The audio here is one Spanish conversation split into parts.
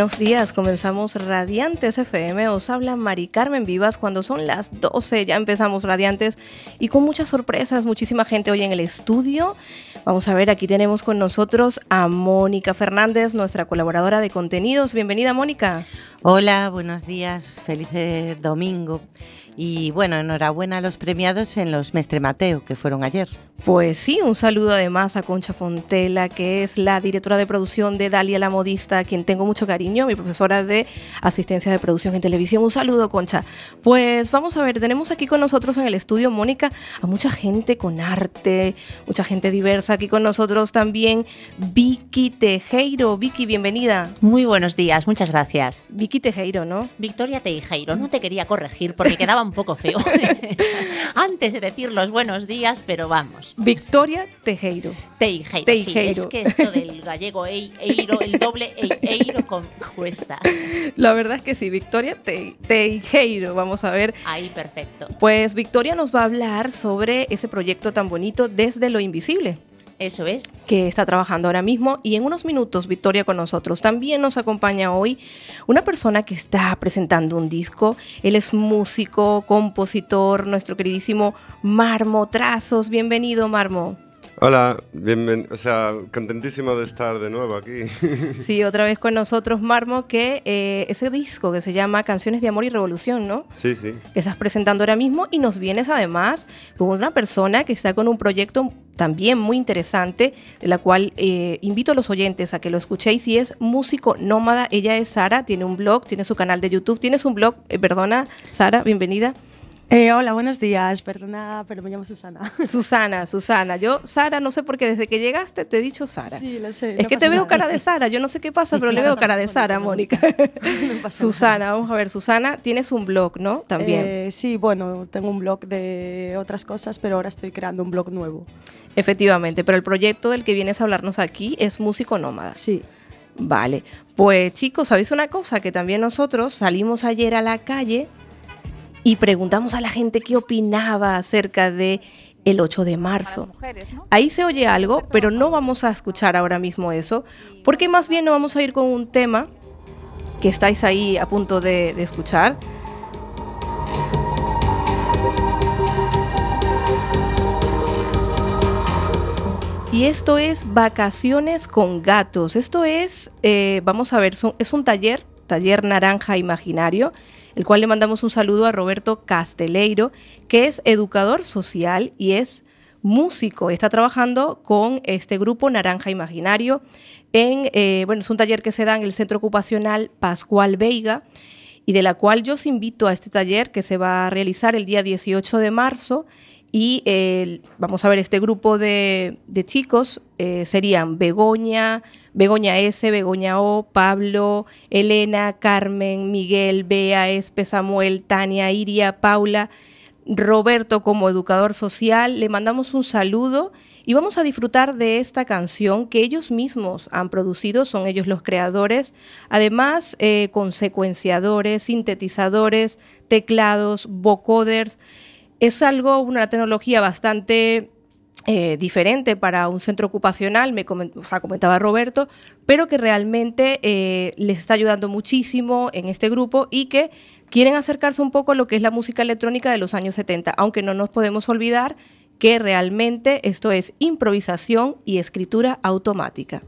Buenos días, comenzamos Radiantes FM, os habla Mari Carmen Vivas cuando son las 12, ya empezamos Radiantes y con muchas sorpresas, muchísima gente hoy en el estudio. Vamos a ver, aquí tenemos con nosotros a Mónica Fernández, nuestra colaboradora de contenidos. Bienvenida Mónica. Hola, buenos días, feliz domingo. Y bueno, enhorabuena a los premiados en los Mestre Mateo, que fueron ayer. Pues sí, un saludo además a Concha Fontela, que es la directora de producción de Dalia la Modista, a quien tengo mucho cariño, mi profesora de asistencia de producción en televisión. Un saludo, Concha. Pues vamos a ver, tenemos aquí con nosotros en el estudio, Mónica, a mucha gente con arte, mucha gente diversa. Aquí con nosotros también Vicky Tejeiro. Vicky, bienvenida. Muy buenos días, muchas gracias. Vicky Tejeiro, ¿no? Victoria Tejeiro, no te quería corregir porque quedaba un poco feo antes de decir los buenos días, pero vamos. Victoria Tejeiro. Teijeiro, Teijeiro. Sí, es que esto del gallego eiro, el doble eiro con cuesta. La verdad es que sí, Victoria Teijeiro, vamos a ver. Ahí, perfecto. Pues Victoria nos va a hablar sobre ese proyecto tan bonito desde lo invisible. Eso es. Que está trabajando ahora mismo y en unos minutos Victoria con nosotros. También nos acompaña hoy una persona que está presentando un disco. Él es músico, compositor, nuestro queridísimo Marmo Trazos. Bienvenido, Marmo. Hola, bienvenido, o sea, contentísimo de estar de nuevo aquí. Sí, otra vez con nosotros, Marmo, que eh, ese disco que se llama Canciones de Amor y Revolución, ¿no? Sí, sí. Que estás presentando ahora mismo y nos vienes además con una persona que está con un proyecto también muy interesante, de la cual eh, invito a los oyentes a que lo escuchéis y es Músico Nómada. Ella es Sara, tiene un blog, tiene su canal de YouTube, tienes un blog, eh, perdona, Sara, bienvenida. Eh, hola, buenos días. Perdona, pero me llamo Susana. Susana, Susana. Yo, Sara, no sé por qué desde que llegaste te he dicho Sara. Sí, lo sé. Es que te veo cara de Sara. Yo no sé qué pasa, pero le veo cara de Sara, Mónica. Susana, vamos a ver. Susana, tienes un blog, ¿no? También. Eh, sí, bueno, tengo un blog de otras cosas, pero ahora estoy creando un blog nuevo. Efectivamente, pero el proyecto del que vienes a hablarnos aquí es Músico Nómada. Sí. Vale. Pues chicos, ¿sabéis una cosa? Que también nosotros salimos ayer a la calle y preguntamos a la gente qué opinaba acerca de el 8 de marzo. Ahí se oye algo, pero no vamos a escuchar ahora mismo eso, porque más bien nos vamos a ir con un tema que estáis ahí a punto de, de escuchar. Y esto es Vacaciones con Gatos. Esto es, eh, vamos a ver, es un taller, taller naranja imaginario, el cual le mandamos un saludo a Roberto Casteleiro, que es educador social y es músico. Está trabajando con este grupo Naranja Imaginario. En, eh, bueno, es un taller que se da en el Centro Ocupacional Pascual Veiga y de la cual yo os invito a este taller que se va a realizar el día 18 de marzo. Y vamos a ver, este grupo de, chicos eh, serían Begoña, Begoña S, Begoña O, Pablo, Elena, Carmen, Miguel, Bea, Espe, Samuel, Tania, Iria, Paula, Roberto como educador social. Le mandamos un saludo y vamos a disfrutar de esta canción que ellos mismos han producido, son ellos los creadores, además eh, con secuenciadores, sintetizadores, teclados, vocoders. Es algo, una tecnología bastante eh, diferente para un centro ocupacional, me comentaba Roberto, pero que realmente eh, les está ayudando muchísimo en este grupo y que quieren acercarse un poco a lo que es la música electrónica de los años 70, aunque no nos podemos olvidar que realmente esto es improvisación y escritura automática.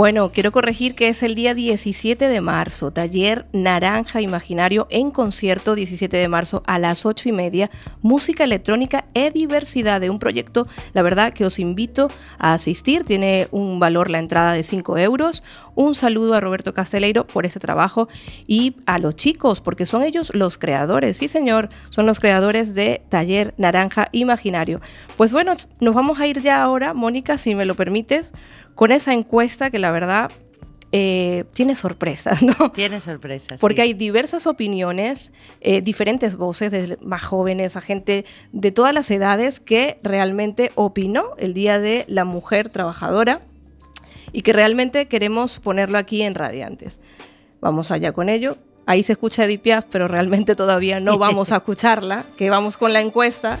Bueno, quiero corregir que es el día 17 de marzo, taller Naranja Imaginario en concierto 17 de marzo a las 8 y media, música electrónica e diversidad de un proyecto, la verdad que os invito a asistir, tiene un valor la entrada de 5 euros, un saludo a Roberto Casteleiro por este trabajo y a los chicos, porque son ellos los creadores, sí señor, son los creadores de Taller Naranja Imaginario. Pues bueno, nos vamos a ir ya ahora, Mónica, si me lo permites con esa encuesta que la verdad eh, tiene sorpresas, ¿no? Tiene sorpresas. Porque sí. hay diversas opiniones, eh, diferentes voces, desde más jóvenes a gente de todas las edades que realmente opinó el Día de la Mujer Trabajadora y que realmente queremos ponerlo aquí en Radiantes. Vamos allá con ello. Ahí se escucha Edith Piaf, pero realmente todavía no vamos a escucharla, que vamos con la encuesta.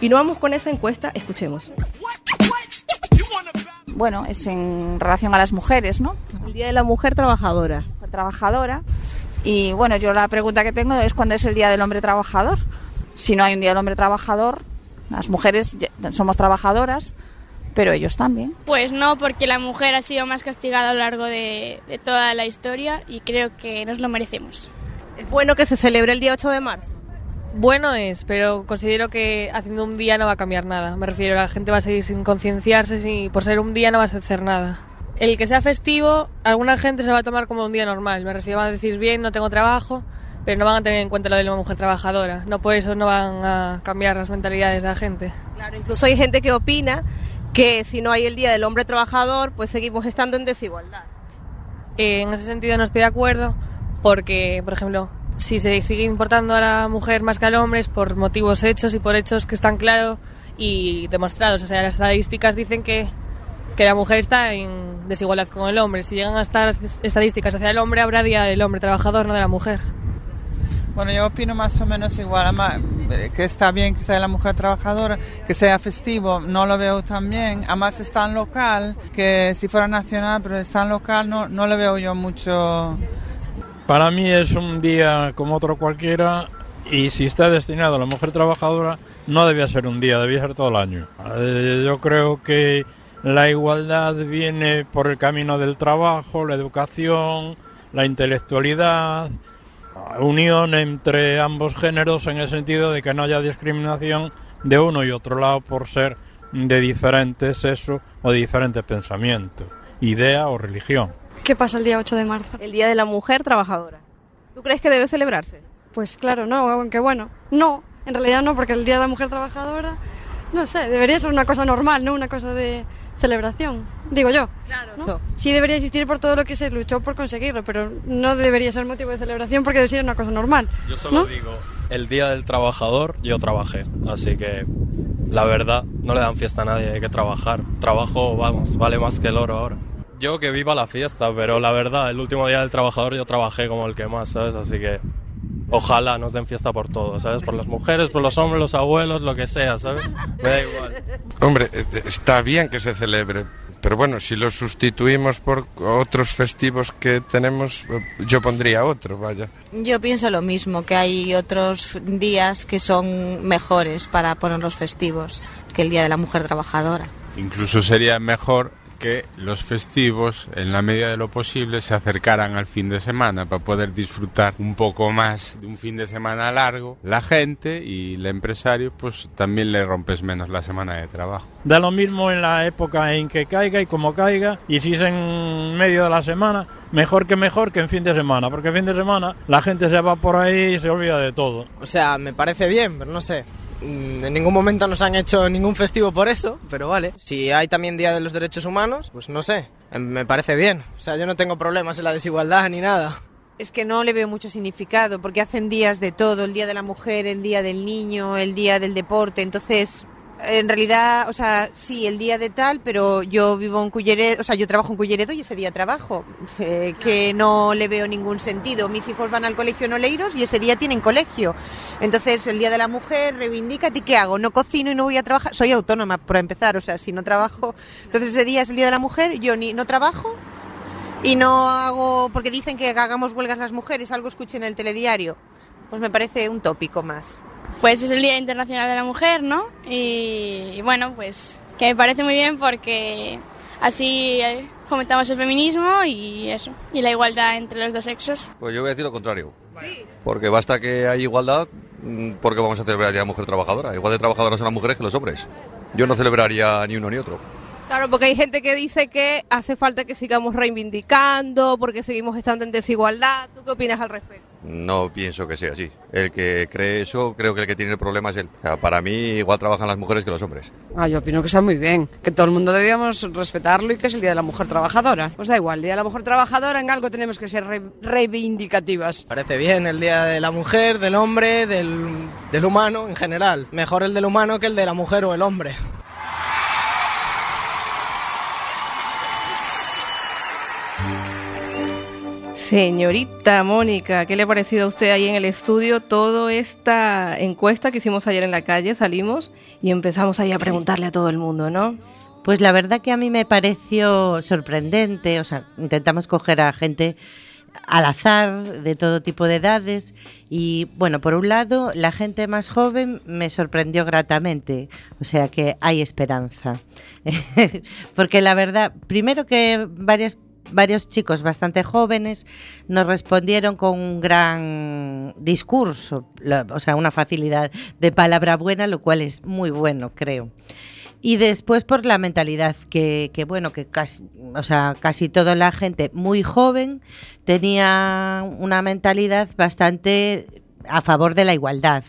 Y no vamos con esa encuesta, escuchemos. Bueno, es en relación a las mujeres, ¿no? El Día de la Mujer Trabajadora. Mujer Trabajadora. Y bueno, yo la pregunta que tengo es cuándo es el Día del Hombre Trabajador. Si no hay un Día del Hombre Trabajador, las mujeres somos trabajadoras, pero ellos también. Pues no, porque la mujer ha sido más castigada a lo largo de, de toda la historia y creo que nos lo merecemos. Es bueno que se celebre el día 8 de marzo. Bueno es, pero considero que haciendo un día no va a cambiar nada. Me refiero, la gente va a seguir sin concienciarse y por ser un día no vas a hacer nada. El que sea festivo, alguna gente se va a tomar como un día normal. Me refiero, van a decir bien, no tengo trabajo, pero no van a tener en cuenta lo de la mujer trabajadora. No por eso no van a cambiar las mentalidades de la gente. Claro, incluso hay gente que opina que si no hay el Día del Hombre Trabajador, pues seguimos estando en desigualdad. Eh, en ese sentido no estoy de acuerdo porque, por ejemplo, si se sigue importando a la mujer más que al hombre es por motivos hechos y por hechos que están claros y demostrados. O sea, las estadísticas dicen que, que la mujer está en desigualdad con el hombre. Si llegan a estar las estadísticas hacia el hombre, habrá día del hombre trabajador, no de la mujer. Bueno, yo opino más o menos igual, eh, que está bien que sea la mujer trabajadora, que sea festivo, no lo veo tan bien. Además está en local, que si fuera nacional, pero está en local, no, no le veo yo mucho... Para mí es un día como otro cualquiera y si está destinado a la mujer trabajadora no debía ser un día, debía ser todo el año. Eh, yo creo que la igualdad viene por el camino del trabajo, la educación, la intelectualidad, unión entre ambos géneros en el sentido de que no haya discriminación de uno y otro lado por ser de diferente sexo o de diferente pensamiento, idea o religión. ¿Qué pasa el día 8 de marzo? El Día de la Mujer Trabajadora. ¿Tú crees que debe celebrarse? Pues claro, no, aunque bueno, no, en realidad no, porque el Día de la Mujer Trabajadora, no sé, debería ser una cosa normal, no una cosa de celebración, digo yo. Claro. ¿no? Sí debería existir por todo lo que se luchó por conseguirlo, pero no debería ser motivo de celebración porque debe ser una cosa normal. Yo solo ¿no? digo, el día del trabajador yo trabajé, así que la verdad no le dan fiesta a nadie, hay que trabajar. Trabajo, vamos, vale más que el oro ahora. Yo que viva la fiesta, pero la verdad, el último día del trabajador yo trabajé como el que más, ¿sabes? Así que ojalá nos den fiesta por todo, ¿sabes? Por las mujeres, por los hombres, los abuelos, lo que sea, ¿sabes? Me da igual. Hombre, eh, está bien que se celebre, pero bueno, si lo sustituimos por otros festivos que tenemos, eh, yo pondría otro, vaya. Yo pienso lo mismo, que hay otros días que son mejores para poner los festivos que el Día de la Mujer Trabajadora. Incluso sería mejor que los festivos, en la medida de lo posible, se acercaran al fin de semana para poder disfrutar un poco más de un fin de semana largo. La gente y el empresario, pues también le rompes menos la semana de trabajo. Da lo mismo en la época en que caiga y como caiga, y si es en medio de la semana, mejor que mejor que en fin de semana, porque en fin de semana la gente se va por ahí y se olvida de todo. O sea, me parece bien, pero no sé. Mm, En ningún momento nos han hecho ningún festivo por eso, pero vale. Si hay también Día de los Derechos Humanos, pues no sé. Em, Me parece bien. O sea, yo no tengo problemas en la desigualdad ni nada. Es que no le veo mucho significado, porque hacen días de todo, el día de la mujer, el día del niño, el día del deporte, entonces en realidad, o sea, sí, el día de tal, pero yo vivo en Culleredo, o sea, yo trabajo en Culleredo y ese día trabajo, eh, que no le veo ningún sentido. Mis hijos van al colegio en Oleiros y ese día tienen colegio. Entonces, el día de la mujer, reivindica, ¿y qué hago? No cocino y no voy a trabajar. Soy autónoma, por empezar, o sea, si no trabajo. Entonces, ese día es el día de la mujer, yo ni no trabajo y no hago, porque dicen que hagamos huelgas las mujeres, algo escuché en el telediario. Pues me parece un tópico más. Pues es el Día Internacional de la Mujer, ¿no? Y, y bueno, pues que me parece muy bien porque así eh, fomentamos el feminismo y eso, y la igualdad entre los dos sexos. Pues yo voy a decir lo contrario. Porque basta que hay igualdad, mm, porque vamos a celebrar el Día de la Mujer Trabajadora. Igual de trabajadoras son las mujeres que los hombres. Yo no celebraría ni uno ni otro. Claro, porque hay gente que dice que hace falta que sigamos reivindicando, porque seguimos estando en desigualdad. ¿Tú qué opinas al respecto? No pienso que sea así. El que cree eso, creo que el que tiene el problema es él. O sea, para mí, igual trabajan las mujeres que los hombres. Ah, yo opino que está muy bien, que todo el mundo debíamos respetarlo y que es el Día de la Mujer Trabajadora. Pues da igual, el Día de la Mujer Trabajadora en algo tenemos que ser re- reivindicativas. Parece bien el día de la mujer, del hombre, del, del humano en general. Mejor el del humano que el de la mujer o el hombre. Señorita Mónica, ¿qué le ha parecido a usted ahí en el estudio toda esta encuesta que hicimos ayer en la calle? Salimos y empezamos ahí a preguntarle a todo el mundo, ¿no? Pues la verdad que a mí me pareció sorprendente, o sea, intentamos coger a gente al azar, de todo tipo de edades, y bueno, por un lado, la gente más joven me sorprendió gratamente, o sea que hay esperanza. Porque la verdad, primero que varias varios chicos bastante jóvenes nos respondieron con un gran discurso, o sea, una facilidad de palabra buena, lo cual es muy bueno, creo. Y después por la mentalidad, que, que, bueno, que casi, o sea, casi toda la gente muy joven tenía una mentalidad bastante a favor de la igualdad.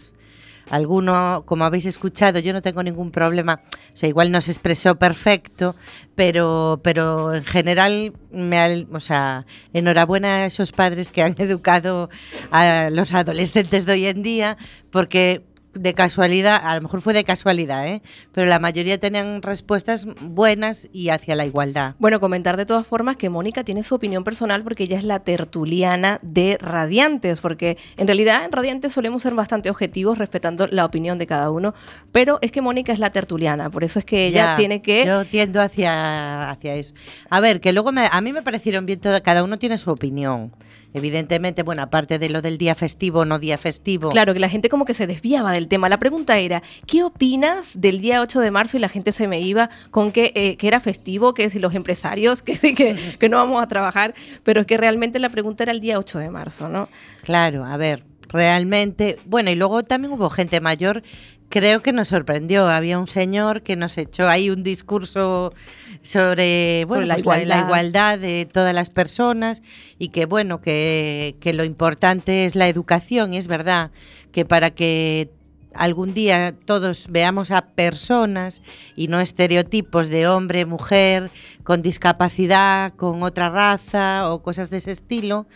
Alguno, como habéis escuchado, yo no tengo ningún problema, o sea, igual no se expresó perfecto, pero, pero en general, me, o sea, enhorabuena a esos padres que han educado a los adolescentes de hoy en día, porque de casualidad, a lo mejor fue de casualidad, ¿eh? pero la mayoría tenían respuestas buenas y hacia la igualdad. Bueno, comentar de todas formas que Mónica tiene su opinión personal porque ella es la tertuliana de Radiantes, porque en realidad en Radiantes solemos ser bastante objetivos respetando la opinión de cada uno, pero es que Mónica es la tertuliana, por eso es que ella Ya, tiene que... Yo tiendo hacia, hacia eso. A ver, que luego me- a mí me parecieron bien todo, cada uno tiene su opinión. Evidentemente, bueno, aparte de lo del día festivo no día festivo. Claro, que la gente como que se desviaba del tema. La pregunta era, ¿qué opinas del día 8 de marzo? Y la gente se me iba con que, eh, que era festivo, que si los empresarios, que sí, que, que no vamos a trabajar, pero es que realmente la pregunta era el día 8 de marzo, ¿no? Claro, a ver, realmente, bueno, y luego también hubo gente mayor, creo que nos sorprendió. Había un señor que nos echó ahí un discurso sobre, bueno, la pues la igualdad de todas las personas y que, bueno, que, que lo importante es la educación, y es verdad que para que algún día todos veamos a personas y no estereotipos de hombre, mujer, con discapacidad, con otra raza o cosas de ese estilo,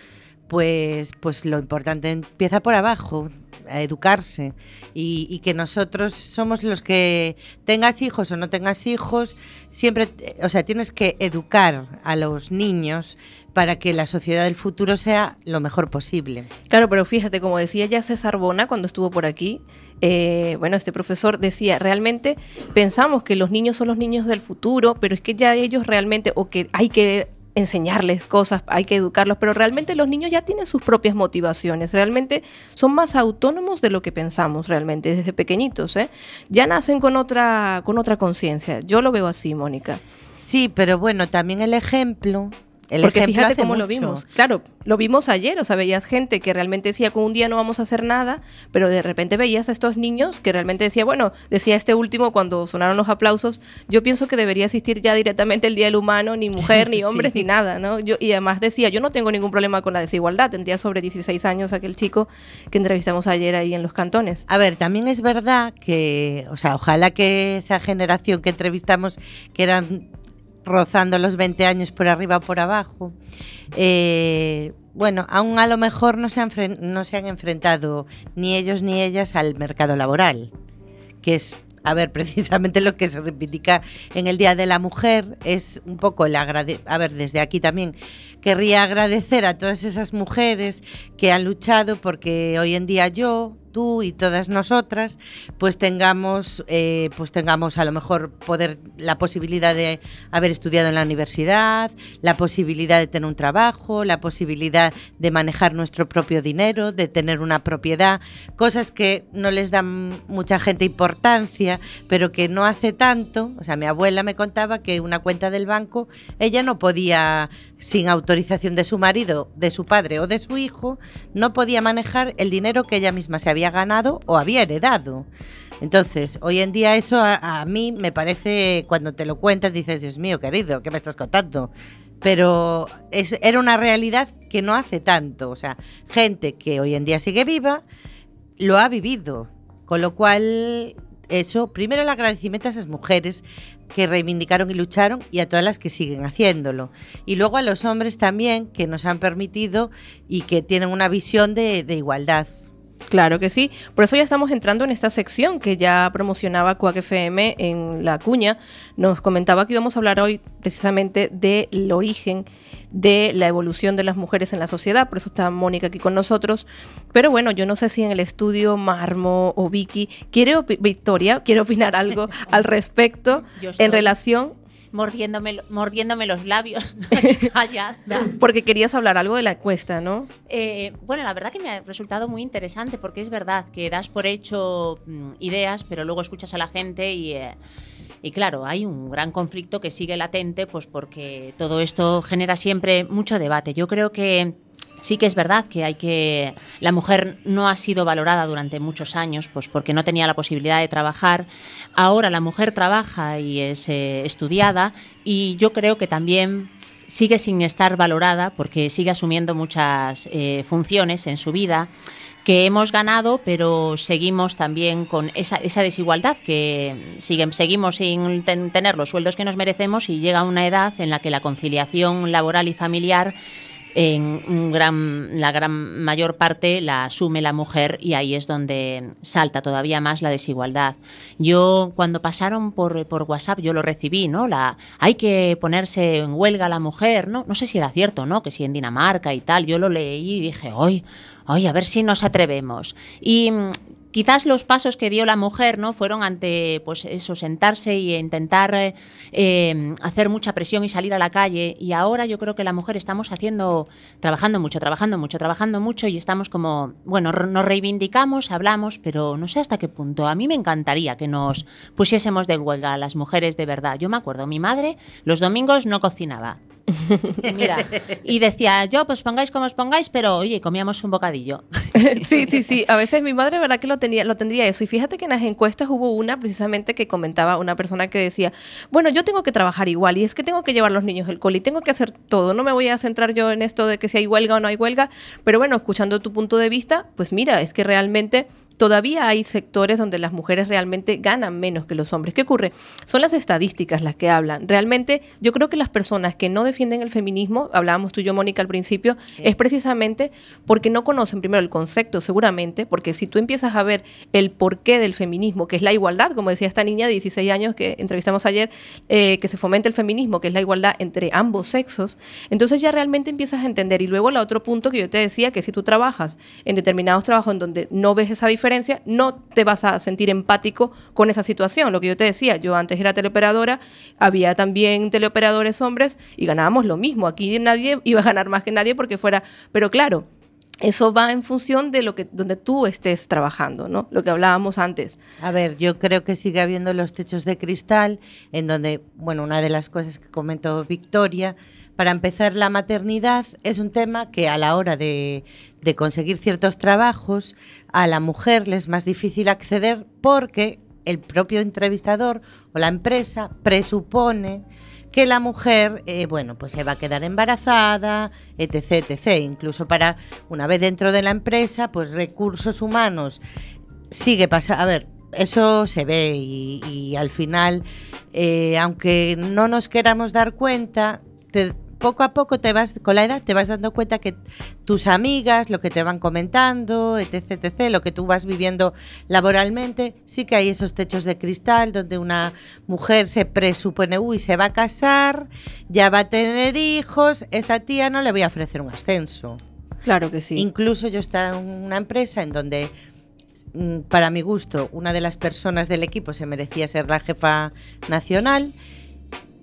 pues, pues lo importante empieza por abajo, a educarse. Y, que nosotros somos los que, tengas hijos o no tengas hijos, siempre, o sea, tienes que educar a los niños para que la sociedad del futuro sea lo mejor posible. Claro, pero fíjate, como decía ya César Bona cuando estuvo por aquí, eh, bueno, este profesor decía, realmente pensamos que los niños son los niños del futuro, pero es que ya ellos realmente, o que hay que enseñarles cosas, hay que educarlos, pero realmente los niños ya tienen sus propias motivaciones, realmente son más autónomos de lo que pensamos realmente desde pequeñitos, ¿eh? Ya nacen con otra con otra conciencia. Yo lo veo así, Mónica. Sí, pero bueno, también el ejemplo. El Porque fíjate cómo lo vimos. Claro, lo vimos ayer, o sea, veías gente que realmente decía que un día no vamos a hacer nada, pero de repente veías a estos niños que realmente decía, bueno, decía este último cuando sonaron los aplausos, yo pienso que debería existir ya directamente el Día del Humano, ni mujer, ni hombres, Sí. ni nada, ¿no? Yo, y además decía, yo no tengo ningún problema con la desigualdad, tendría sobre 16 años aquel chico que entrevistamos ayer ahí en los cantones. A ver, también es verdad que, o sea, ojalá que esa generación que entrevistamos, que eran rozando los 20 años por arriba por abajo, eh, bueno, aún a lo mejor no se, han, no se han enfrentado ni ellos ni ellas al mercado laboral, que es, a ver, precisamente lo que se reivindica en el Día de la Mujer, es un poco el agrade A ver, desde aquí también querría agradecer a todas esas mujeres que han luchado porque hoy en día yo tú y todas nosotras, pues tengamos, eh, pues tengamos a lo mejor poder la posibilidad de haber estudiado en la universidad, la posibilidad de tener un trabajo, la posibilidad de manejar nuestro propio dinero, de tener una propiedad, cosas que no les dan mucha gente importancia, pero que no hace tanto. O sea, mi abuela me contaba que una cuenta del banco, ella no podía, sin autorización de su marido, de su padre o de su hijo, no podía manejar el dinero que ella misma se había ganado o había heredado. Entonces, hoy en día eso a, mí me parece, cuando te lo cuentas, dices, Dios mío, querido, ¿qué me estás contando? Pero es, era una realidad que no hace tanto. O sea, gente que hoy en día sigue viva, lo ha vivido. Con lo cual, eso, primero el agradecimiento a esas mujeres que reivindicaron y lucharon y a todas las que siguen haciéndolo. Y luego a los hombres también que nos han permitido y que tienen una visión de, igualdad. Claro que sí. Por eso ya estamos entrando en esta sección que ya promocionaba Cuac FM en la cuña. Nos comentaba que íbamos a hablar hoy precisamente del origen de la evolución de las mujeres en la sociedad. Por eso está Mónica aquí con nosotros. Pero bueno, yo no sé si en el estudio Marmo o Vicky quiere Victoria quiere opinar algo al respecto en relación Mordiéndome, mordiéndome los labios. Callada. porque querías hablar algo de la encuesta, ¿no? Eh, bueno, la verdad que me ha resultado muy interesante porque es verdad que das por hecho mm, ideas, pero luego escuchas a la gente y, eh, y claro, hay un gran conflicto que sigue latente, pues porque todo esto genera siempre mucho debate. Yo creo que sí que es verdad que hay que la mujer no ha sido valorada durante muchos años, pues porque no tenía la posibilidad de trabajar. Ahora la mujer trabaja y es eh, estudiada y yo creo que también sigue sin estar valorada porque sigue asumiendo muchas eh, funciones en su vida que hemos ganado, pero seguimos también con esa, esa desigualdad, que siguen, seguimos sin ten- tener los sueldos que nos merecemos y llega una edad en la que la conciliación laboral y familiar en la gran mayor parte la asume la mujer y ahí es donde salta todavía más la desigualdad. Yo cuando pasaron por, por WhatsApp yo lo recibí, ¿no? La, hay que ponerse en huelga la mujer, ¿no? No sé si era cierto, ¿no? Que si en Dinamarca y tal, yo lo leí y dije, hoy, hoy, a ver si nos atrevemos. Y quizás los pasos que dio la mujer no fueron ante pues eso sentarse y intentar eh, eh, hacer mucha presión y salir a la calle. Y ahora yo creo que la mujer estamos haciendo trabajando mucho trabajando mucho trabajando mucho y estamos como bueno nos reivindicamos hablamos pero no sé hasta qué punto. A mí me encantaría que nos pusiésemos de huelga las mujeres de verdad. Yo me acuerdo mi madre los domingos no cocinaba Mira, y decía yo, pues pongáis como os pongáis, pero oye, comíamos un bocadillo. sí, sí, sí. A veces mi madre, verdad que lo tenía, lo tendría eso. Y fíjate que en las encuestas hubo una precisamente que comentaba una persona que decía, bueno, yo tengo que trabajar igual y es que tengo que llevar a los niños el cole y tengo que hacer todo. No me voy a centrar yo en esto de que si hay huelga o no hay huelga. Pero bueno, escuchando tu punto de vista, pues mira, es que realmente todavía hay sectores donde las mujeres realmente ganan menos que los hombres. ¿Qué ocurre? Son las estadísticas las que hablan. Realmente yo creo que las personas que no defienden el feminismo, hablábamos tú y yo, Mónica, al principio, es precisamente porque no conocen primero el concepto, seguramente, porque si tú empiezas a ver el porqué del feminismo, que es la igualdad, como decía esta niña de 16 años que entrevistamos ayer, eh, que se fomenta el feminismo, que es la igualdad entre ambos sexos, entonces ya realmente empiezas a entender. Y luego el otro punto que yo te decía, que si tú trabajas en determinados trabajos en donde no ves esa diferencia, no te vas a sentir empático con esa situación. Lo que yo te decía, yo antes era teleoperadora, había también teleoperadores hombres y ganábamos lo mismo. Aquí nadie iba a ganar más que nadie porque fuera, pero claro, eso va en función de lo que donde tú estés trabajando, ¿no? Lo que hablábamos antes. A ver, yo creo que sigue habiendo los techos de cristal, en donde, bueno, una de las cosas que comentó Victoria, para empezar, la maternidad es un tema que a la hora de, de conseguir ciertos trabajos, a la mujer le es más difícil acceder porque el propio entrevistador o la empresa presupone que la mujer, eh, bueno, pues se va a quedar embarazada, etc, etc. Incluso para, una vez dentro de la empresa, pues recursos humanos sigue pasando. A ver, eso se ve y, y al final, eh, aunque no nos queramos dar cuenta, te- poco a poco te vas, con la edad te vas dando cuenta que tus amigas, lo que te van comentando, etc, etc, lo que tú vas viviendo laboralmente, sí que hay esos techos de cristal donde una mujer se presupone, uy, se va a casar, ya va a tener hijos, esta tía no le voy a ofrecer un ascenso. Claro que sí. Incluso yo estaba en una empresa en donde mm, para mi gusto, una de las personas del equipo se merecía ser la jefa nacional,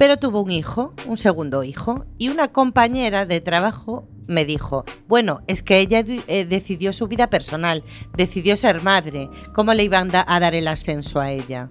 pero tuvo un hijo, un segundo hijo, y una compañera de trabajo me dijo, bueno, es que ella eh, decidió su vida personal, decidió ser madre, ¿cómo le iban da- a dar el ascenso a ella?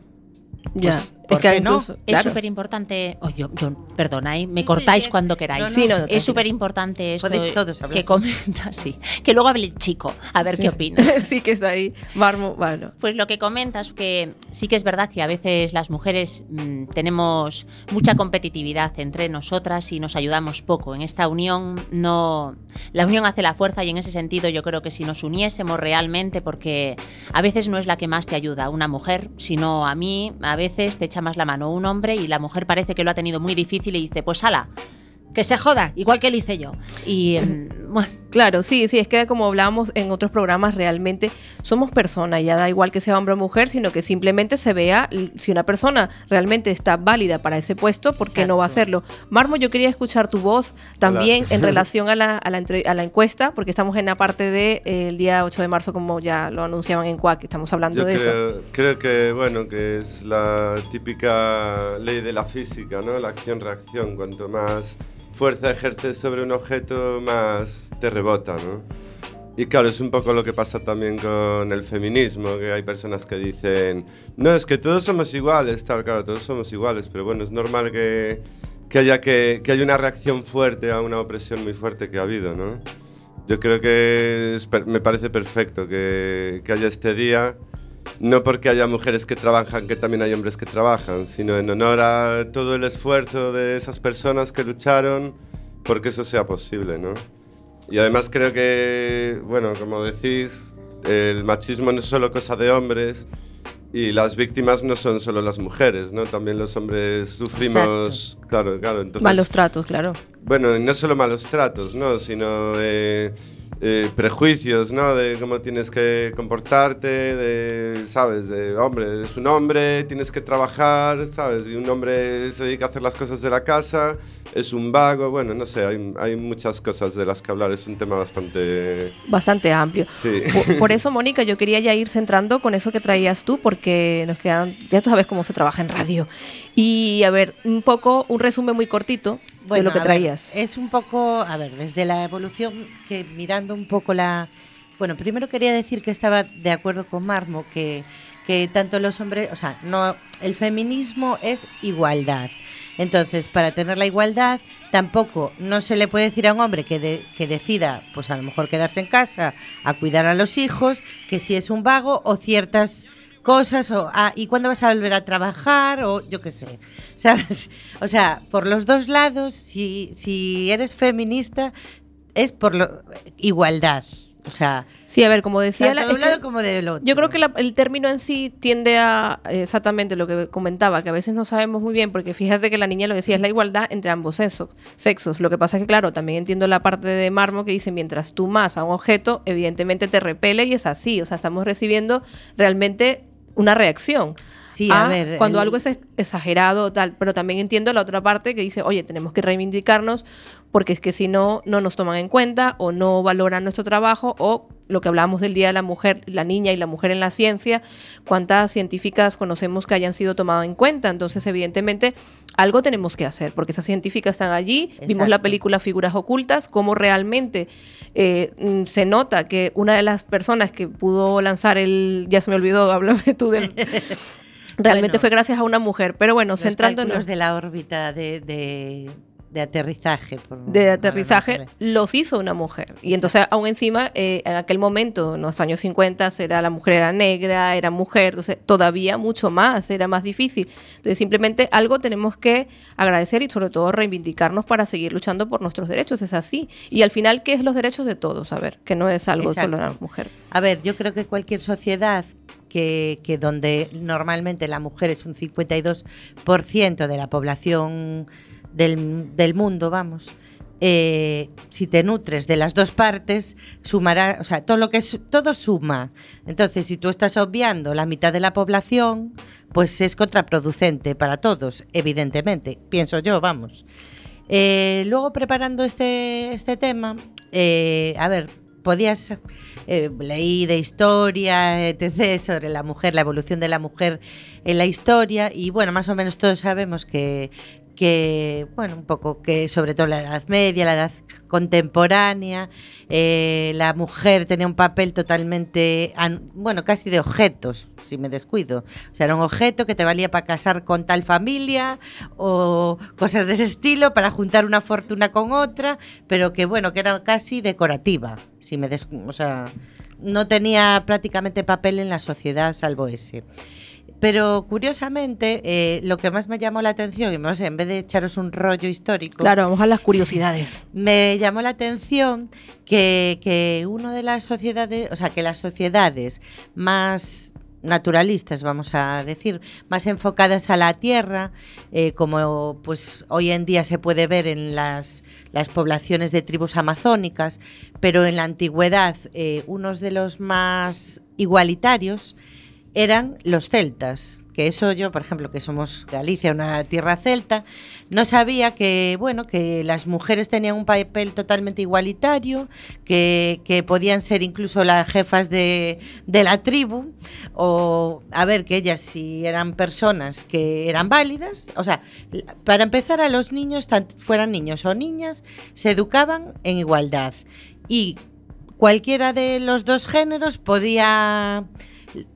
Ya, Pues, es ¿por que no? incluso- Es Claro. súper importante. Oh, yo, yo- perdona, ¿eh? me Sí, cortáis sí, es- cuando queráis. no, no, Sí, es súper importante esto. Todos que comenta, sí. Que luego hable el chico, a ver Sí. qué opina. sí que está ahí. Marmo, bueno. Pues lo que comentas, que sí que es verdad que a veces las mujeres mm, tenemos mucha competitividad entre nosotras y nos ayudamos poco. En esta unión no. La unión hace la fuerza y en ese sentido yo creo que si nos uniésemos realmente, porque a veces no es la que más te ayuda una mujer, sino a mí a veces te más la mano un hombre y la mujer parece que lo ha tenido muy difícil y dice, pues ala, que se joda, igual que lo hice yo. Y mm, bueno. Claro, sí, sí, es que como hablábamos en otros programas, realmente somos personas, ya da igual que sea hombre o mujer, sino que simplemente se vea si una persona realmente está válida para ese puesto, ¿por qué no va a hacerlo? Marmo, yo quería escuchar tu voz también Hola. en relación a la, a la, entre- a la encuesta, porque estamos en la parte del día 8 de marzo, como ya lo anunciaban en CUAC, estamos hablando Yo de eso. creo, creo que, bueno, que es la típica ley de la física, ¿no? La acción-reacción. Cuanto más fuerza ejerces sobre un objeto, más te rebota, ¿no? Y claro, es un poco lo que pasa también con el feminismo, que hay personas que dicen, no, es que todos somos iguales, tal, claro, todos somos iguales, pero bueno, es normal que, que haya, que, que haya una reacción fuerte a una opresión muy fuerte que ha habido, ¿no? Yo creo que me parece perfecto que, que haya este día, no porque haya mujeres que trabajan, que también hay hombres que trabajan, sino en honor a todo el esfuerzo de esas personas que lucharon porque eso sea posible, ¿no? Y además creo que, bueno, como decís, el machismo no es solo cosa de hombres y las víctimas no son solo las mujeres, ¿no? También los hombres sufrimos, claro, claro. Entonces, Malos tratos, claro. bueno, no solo malos tratos, ¿no? Sino eh, eh, prejuicios, ¿no? De cómo tienes que comportarte, de, ¿sabes? De, hombre, es un hombre, tienes que trabajar, ¿sabes? Y un hombre se dedica a hacer las cosas de la casa, es un vago, bueno, no sé, hay, hay muchas cosas de las que hablar, es un tema bastante... Bastante amplio. Sí. Por, por eso, Mónica, yo quería ya ir centrando con eso que traías tú, porque nos quedan, ya tú sabes cómo se trabaja en radio. Y a ver, un poco, un resumen muy cortito de lo que ver, traías. es un poco, a ver, desde la evolución, que mirando un poco la... Bueno, primero quería decir que estaba de acuerdo con Marmo, que, que tanto los hombres, o sea, no, el feminismo es igualdad. Entonces, para tener la igualdad, tampoco no se le puede decir a un hombre que, de- que decida, pues a lo mejor quedarse en casa a cuidar a los hijos, que si es un vago o ciertas cosas, o ah, ¿y cuándo vas a volver a trabajar? O yo qué sé, ¿sabes? O sea, por los dos lados, si, si eres feminista, es por lo, igualdad. O sea, Sí, a ver, como decía, la- de un es que lado como del otro. yo creo que la- el término en sí tiende a exactamente lo que comentaba, que a veces no sabemos muy bien, porque fíjate que la niña lo decía, es la igualdad entre ambos sexos. sexos. Lo que pasa es que, claro, también entiendo la parte de Marmo que dice, mientras tú más a un objeto, evidentemente te repele y es así. O sea, estamos recibiendo realmente una reacción. Sí, a ver, Cuando el- algo es ex- exagerado o tal, pero también entiendo la otra parte que dice, oye, tenemos que reivindicarnos porque es que si no, no nos toman en cuenta o no valoran nuestro trabajo o lo que hablábamos del Día de la Mujer, la niña y la mujer en la ciencia, cuántas científicas conocemos que hayan sido tomadas en cuenta. Entonces, evidentemente, algo tenemos que hacer porque esas científicas están allí. Vimos la película Figuras Ocultas, cómo realmente eh, mm, se nota que una de las personas que pudo lanzar el, ya se me olvidó, háblame tú del... Realmente Bueno, fue gracias a una mujer. Pero bueno, los centrándonos cálculos de la órbita de, de, de aterrizaje. por- de aterrizaje los hizo una mujer. Y entonces, aún encima, eh, en aquel momento, en los años 50, era, la mujer era negra, era mujer, entonces todavía mucho más, era más difícil. Entonces, simplemente algo tenemos que agradecer y sobre todo reivindicarnos para seguir luchando por nuestros derechos, es así. Y al final, ¿qué es los derechos de todos? A ver, que no es algo solo de la mujer. A ver, yo creo que cualquier sociedad que, que donde normalmente la mujer es un 52% de la población del, del mundo, vamos, eh, si te nutres de las dos partes, sumará, o sea, todo lo que es, todo suma. Entonces, si tú estás obviando la mitad de la población, pues es contraproducente para todos, evidentemente, pienso yo, vamos. Eh, luego preparando este, este tema, eh, a ver, podías leí de historia, etc., sobre la mujer, la evolución de la mujer en la historia, y bueno, más o menos todos sabemos que, que bueno, un poco que sobre todo la Edad Media, la Edad contemporánea, eh, la mujer tenía un papel totalmente, bueno, casi de objetos, si me descuido. O sea, era un objeto que te valía para casar con tal familia o cosas de ese estilo, para juntar una fortuna con otra, pero que bueno, que era casi decorativa, si me des, o sea, no tenía prácticamente papel en la sociedad salvo ese. Pero curiosamente, eh, lo que más me llamó la atención, y en vez de echaros un rollo histórico, Claro, vamos a las curiosidades. me llamó la atención que, que uno de las sociedades, o sea, que las sociedades más naturalistas, vamos a decir, más enfocadas a la tierra, eh, como pues hoy en día se puede ver en las, las poblaciones de tribus amazónicas, pero en la antigüedad eh, unos de los más igualitarios eran los celtas. Que eso yo, por ejemplo, que somos Galicia, una tierra celta, no sabía que, bueno, que las mujeres tenían un papel totalmente igualitario, que, que podían ser incluso las jefas de, de la tribu, o a ver, que ellas si eran personas que eran válidas, o sea, para empezar a los niños, tanto fueran niños o niñas, se educaban en igualdad. Y cualquiera de los dos géneros podía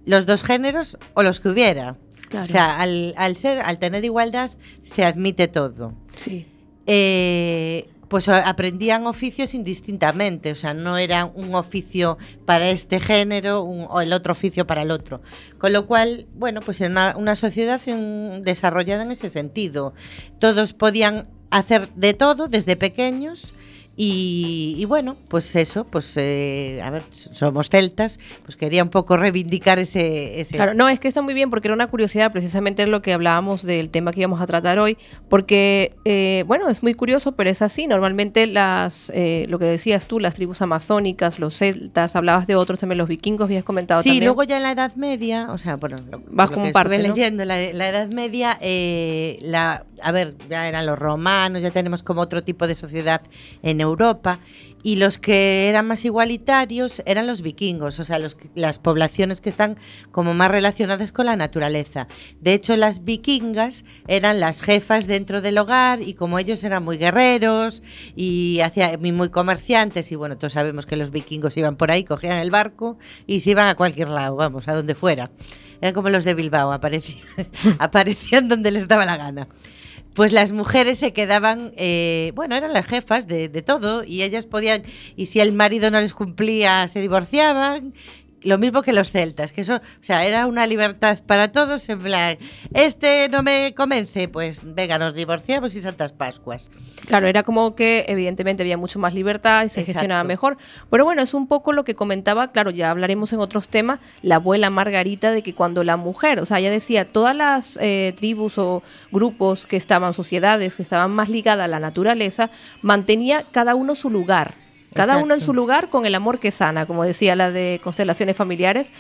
los dos géneros o los que hubiera. Claro. O sea, al, al ser, al tener igualdad, se admite todo. Sí. Eh, pues aprendían oficios indistintamente, o sea, no era un oficio para este género un- o el otro oficio para el otro. Con lo cual, bueno, pues era una, una sociedad en- desarrollada en ese sentido. Todos podían hacer de todo desde pequeños. Y, y bueno, pues eso, pues eh, a ver, somos celtas, pues quería un poco reivindicar ese... ese Claro, no, es que está muy bien porque era una curiosidad, precisamente es lo que hablábamos del tema que íbamos a tratar hoy, porque, eh, bueno, es muy curioso, pero es así. Normalmente las, eh, lo que decías tú, las tribus amazónicas, los celtas, hablabas de otros también, los vikingos, habías comentado Sí, también. luego ya en la Edad Media, o sea, bueno, lo, Vas como ¿no? leyendo, la, la Edad Media, eh, la, a ver, ya eran los romanos, ya tenemos como otro tipo de sociedad en Europa, y los que eran más igualitarios eran los vikingos, o sea, las poblaciones que están como más relacionadas con la naturaleza. De hecho, las vikingas eran las jefas dentro del hogar y como ellos eran muy guerreros y hacía, y muy comerciantes, y bueno, todos sabemos que los vikingos iban por ahí, cogían el barco y se iban a cualquier lado, vamos, a donde fuera. Eran como los de Bilbao, aparecían, aparecían donde les daba la gana. Pues las mujeres se quedaban, eh, bueno, eran las jefas de, de todo y ellas podían, y si el marido no les cumplía, se divorciaban. Lo mismo que los celtas, que eso, o sea, era una libertad para todos, en plan, este no me convence, pues venga, nos divorciamos y Santas Pascuas. Claro, era como que evidentemente había mucho más libertad y se Exacto. gestionaba mejor. Pero bueno, es un poco lo que comentaba, claro, ya hablaremos en otros temas, la abuela Margarita, de que cuando la mujer, o sea, ella decía, todas las eh, tribus o grupos que estaban, sociedades que estaban más ligadas a la naturaleza, mantenía cada uno su lugar. Cada uno en su lugar con el amor que sana, como decía la de constelaciones familiares.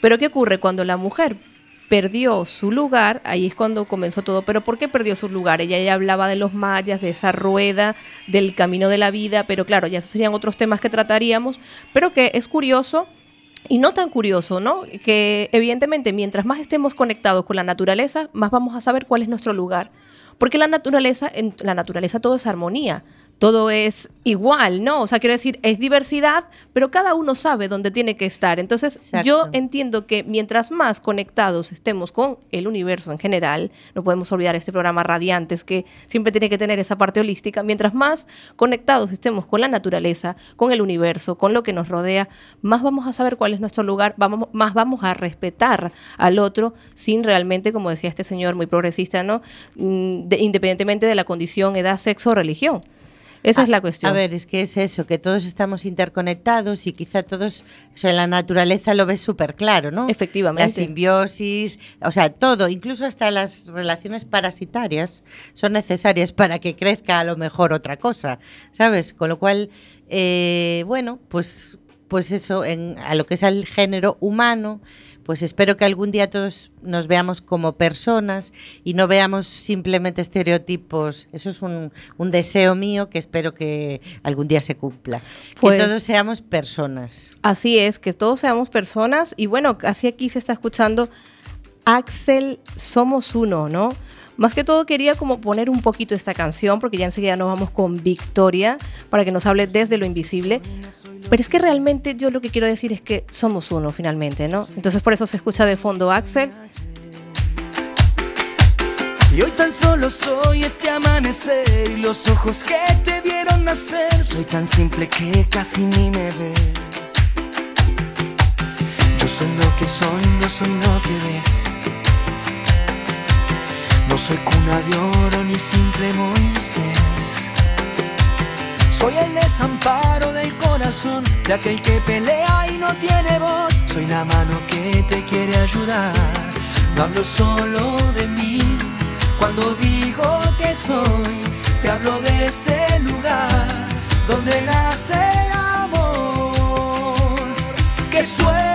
Pero ¿qué ocurre? Cuando la mujer perdió su lugar, ahí es cuando comenzó todo. Pero ¿por qué perdió su lugar? Ella ya hablaba de los mayas, de esa rueda, del camino de la vida, pero claro, ya serían otros temas que trataríamos, pero que es curioso y no tan curioso, ¿no? Que evidentemente mientras más estemos conectados con la naturaleza, más vamos a saber cuál es nuestro lugar. Porque la naturaleza, en la naturaleza todo es armonía, todo es igual, ¿no? O sea, quiero decir, es diversidad, pero cada uno sabe dónde tiene que estar. Entonces, yo entiendo que mientras más conectados estemos con el universo en general, no podemos olvidar este programa Radiantes que siempre tiene que tener esa parte holística, mientras más conectados estemos con la naturaleza, con el universo, con lo que nos rodea, más vamos a saber cuál es nuestro lugar, vamos, más vamos a respetar al otro sin realmente, como decía este señor muy progresista, ¿no? Mm, de- independientemente de la condición, edad, sexo o religión. Esa es la cuestión. A ver, es que es eso, que todos estamos interconectados y quizá todos, o sea, en la naturaleza lo ves súper claro, ¿no? Efectivamente. La simbiosis, o sea, todo, incluso hasta las relaciones parasitarias son necesarias para que crezca a lo mejor otra cosa, ¿sabes? Con lo cual, eh, bueno, pues, pues eso, en, a lo que es el género humano, pues espero que algún día todos nos veamos como personas y no veamos simplemente estereotipos. Eso es un, un deseo mío que espero que algún día se cumpla. Pues- que todos seamos personas. Así es, que todos seamos personas y bueno, así aquí se está escuchando Axel, somos uno, ¿no? Más que todo quería como poner un poquito esta canción porque ya enseguida nos vamos con Victoria para que nos hable desde lo invisible. Pero es que realmente yo lo que quiero decir es que somos uno finalmente, ¿no? Entonces por eso se escucha de fondo Axel. Y hoy tan solo soy este amanecer y los ojos que te vieron nacer. Soy tan simple que casi ni me ves. Yo soy lo que soy, no soy lo que ves. No soy cuna de oro ni simple Moisés. Soy el desamparo del corazón de aquel que pelea y no tiene voz. Soy la mano que te quiere ayudar. No hablo solo de mí. Cuando digo que soy, te hablo de ese lugar donde nace el amor que sueñas.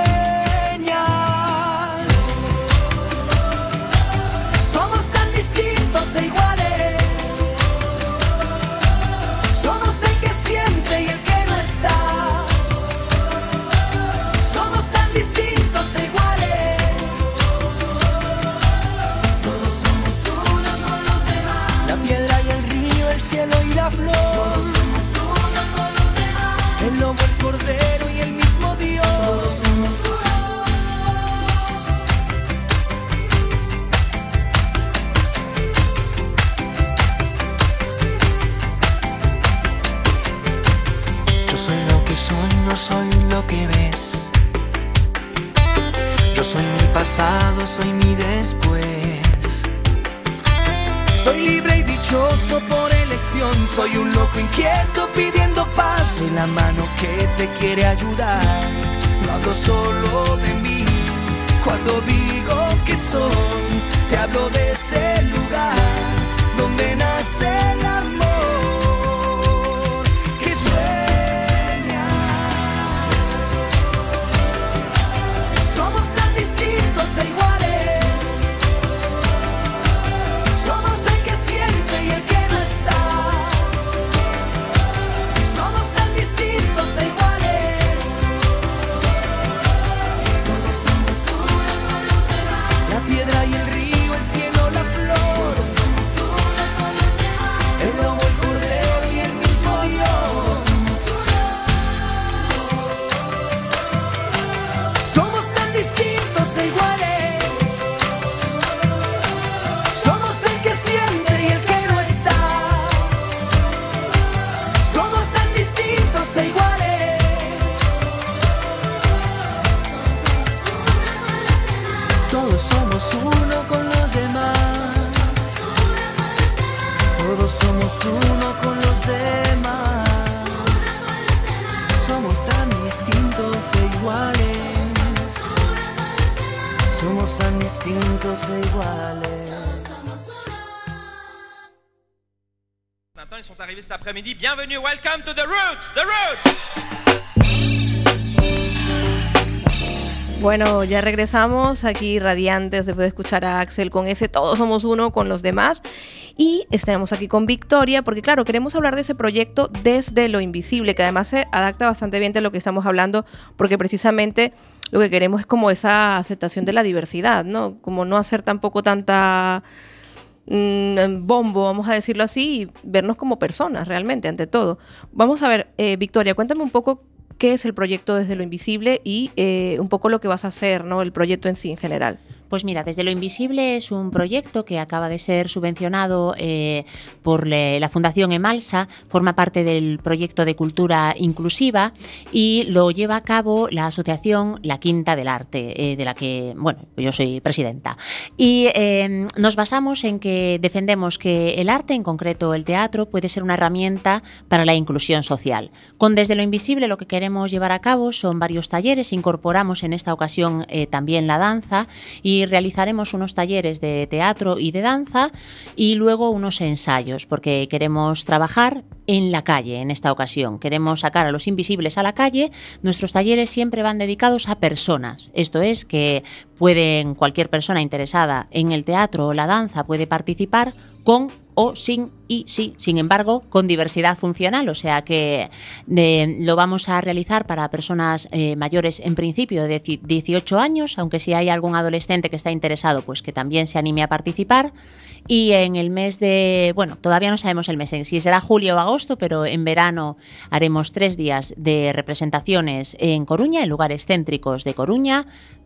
Por elección. Soy un loco inquieto pidiendo paz. Soy la mano que te quiere ayudar. No hablo solo de mí. Cuando digo que soy, te hablo de ese Bueno, ya regresamos aquí radiantes después de escuchar a Axel con ese Todos somos uno con los demás. Y estamos aquí con Victoria porque, claro, queremos hablar de ese proyecto desde lo invisible, que además se adapta bastante bien a lo que estamos hablando, porque precisamente lo que queremos es como esa aceptación de la diversidad, ¿no? Como no hacer tampoco tanta mm, bombo, vamos a decirlo así, y vernos como personas realmente, ante todo. Vamos a ver, eh, Victoria, cuéntame un poco qué es el proyecto desde lo invisible y eh, un poco lo que vas a hacer, ¿no? El proyecto en sí en general. Pues mira, Desde lo Invisible es un proyecto que acaba de ser subvencionado eh, por la Fundación Emalsa, forma parte del proyecto de cultura inclusiva y lo lleva a cabo la asociación La Quinta del Arte, eh, de la que, bueno, yo soy presidenta. Y eh, nos basamos en que defendemos que el arte, en concreto el teatro, puede ser una herramienta para la inclusión social. Con Desde lo Invisible lo que queremos llevar a cabo son varios talleres, incorporamos en esta ocasión eh, también la danza y realizaremos unos talleres de teatro y de danza y luego unos ensayos, porque queremos trabajar en la calle en esta ocasión. Queremos sacar a los invisibles a la calle. Nuestros talleres siempre van dedicados a personas. Esto es que pueden cualquier persona interesada en el teatro o la danza puede participar con o sin y sí, sin embargo, con diversidad funcional, o sea que de, lo vamos a realizar para personas eh, mayores en principio de 18 años, aunque si hay algún adolescente que está interesado, pues que también se anime a participar. Y en el mes de, bueno, todavía no sabemos el mes en si será julio o agosto, pero en verano haremos tres días de representaciones en Coruña, en lugares céntricos de Coruña,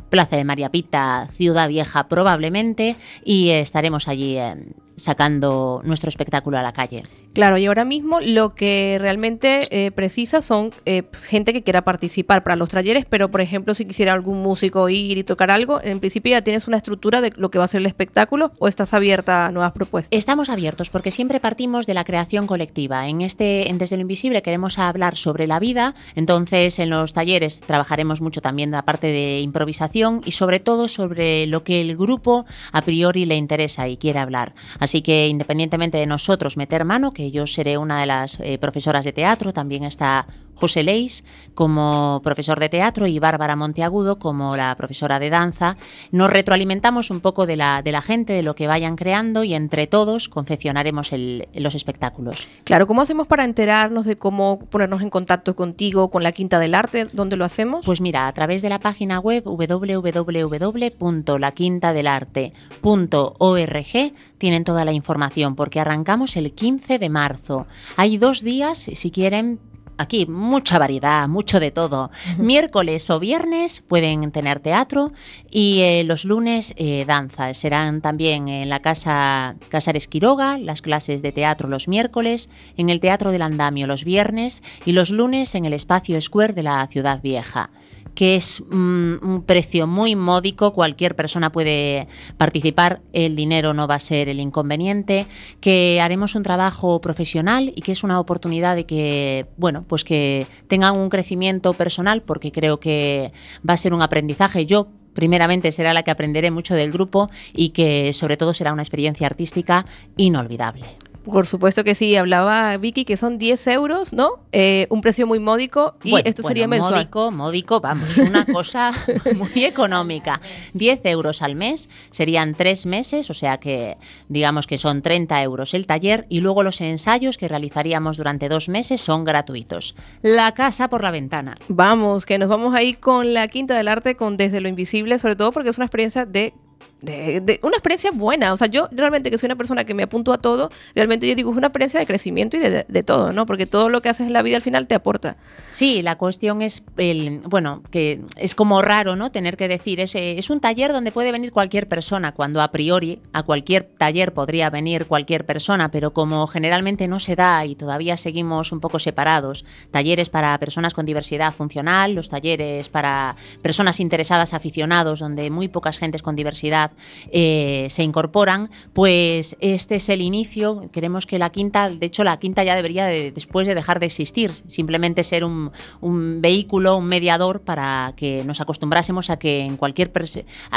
Plaza de María Pita, Ciudad Vieja probablemente, y estaremos allí eh, sacando nuestro espectáculo a la calle. Claro, y ahora mismo lo que realmente eh, precisa son eh, gente que quiera participar para los talleres, pero por ejemplo, si quisiera algún músico ir y tocar algo, en principio ya tienes una estructura de lo que va a ser el espectáculo o estás abierta a nuevas propuestas. Estamos abiertos porque siempre partimos de la creación colectiva. En este en Desde lo Invisible queremos hablar sobre la vida, entonces en los talleres trabajaremos mucho también la parte de improvisación y sobre todo sobre lo que el grupo a priori le interesa y quiere hablar. Así que independientemente de nosotros meter mano, que yo seré una de las eh, profesoras de teatro, también está José Leis como profesor de teatro y Bárbara Monteagudo como la profesora de danza. Nos retroalimentamos un poco de la, de la gente, de lo que vayan creando y entre todos confeccionaremos el, los espectáculos. Claro, ¿cómo hacemos para enterarnos de cómo ponernos en contacto contigo, con la Quinta del Arte? ¿Dónde lo hacemos? Pues mira, a través de la página web www.laquintadelarte.org tienen toda la información porque arrancamos el 15 de marzo. Hay dos días, si quieren, aquí mucha variedad, mucho de todo. Miércoles o viernes pueden tener teatro y eh, los lunes eh, danza. Serán también en la Casa Casares Quiroga, las clases de teatro los miércoles, en el Teatro del Andamio los viernes y los lunes en el Espacio Square de la Ciudad Vieja que es mm, un precio muy módico, cualquier persona puede participar, el dinero no va a ser el inconveniente, que haremos un trabajo profesional y que es una oportunidad de que, bueno, pues que tengan un crecimiento personal porque creo que va a ser un aprendizaje. Yo primeramente será la que aprenderé mucho del grupo y que sobre todo será una experiencia artística inolvidable. Por supuesto que sí, hablaba Vicky que son 10 euros, ¿no? Eh, un precio muy módico y Bueno, esto sería bueno, mensual. Módico, módico, vamos, una cosa muy económica. 10 euros al mes serían tres meses, o sea que digamos que son 30 euros el taller y luego los ensayos que realizaríamos durante dos meses son gratuitos. La casa por la ventana. Vamos, que nos vamos ahí con la Quinta del Arte, con Desde lo Invisible, sobre todo porque es una experiencia de, de- de- una experiencia buena. O sea, yo realmente que soy una persona que me apunto a todo, realmente yo digo, es una experiencia de crecimiento y de, de- todo, ¿no? Porque todo lo que haces en la vida al final te aporta. Sí, la cuestión es, el, bueno, que es como raro, ¿no? Tener que decir, es, eh, es un taller donde puede venir cualquier persona, cuando a priori a cualquier taller podría venir cualquier persona, pero como generalmente no se da y todavía seguimos un poco separados, talleres para personas con diversidad funcional, los talleres para personas interesadas, aficionados, donde muy pocas gentes con diversidad eh, se incorporan, pues este es el inicio. Queremos que la quinta, de hecho la quinta ya debería de- después de dejar de existir, simplemente ser un, un vehículo, un mediador para que nos acostumbrásemos a que en cualquier,